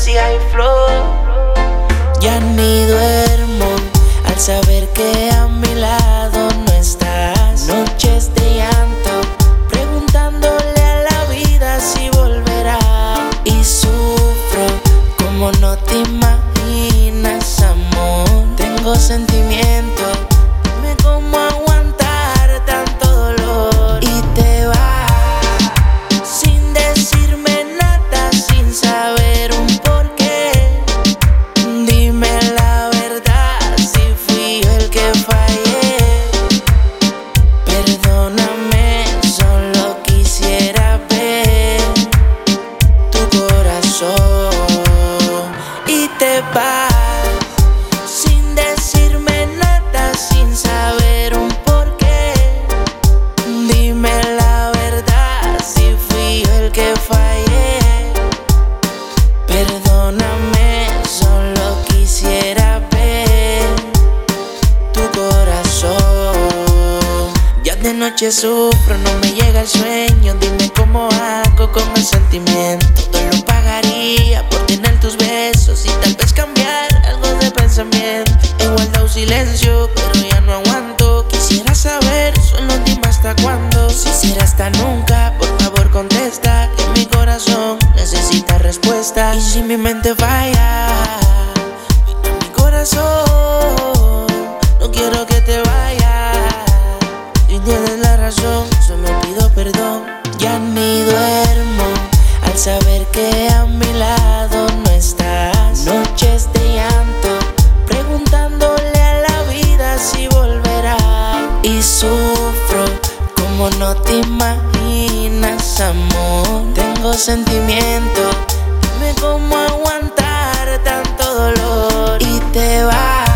fantasía y flow. Ya ni duermo al saber que a mi lado no estás. Noches de llanto, preguntándole a la vida si volverá. Y sufro como no te imaginas, amor. Tengo sentimientos. y te vas sin decirme nada, sin saber un porqué. Dime la verdad si fui yo el que fallé. Perdóname, solo quisiera ver tu corazón. Ya de noche sufro, no me llega el sueño. Dime cómo hago con el sentimiento. Lo pagaría por tener tus besos y tal vez cambiar algo de pensamiento. He guardado silencio, pero ya no aguanto. Quisiera saber, solo dime hasta cuándo. Si será hasta nunca, por favor contesta. Que mi corazón necesita respuesta. Y si mi mente falla, mi corazón. No quiero que te vayas. Si tienes la razón, solo pido perdón. Ya ni al saber que a mi lado no estás. Noches de llanto, preguntándole a la vida si volverá. Y sufro como no te imaginas, amor. Tengo sentimiento, dime cómo aguantar tanto dolor. Y te vas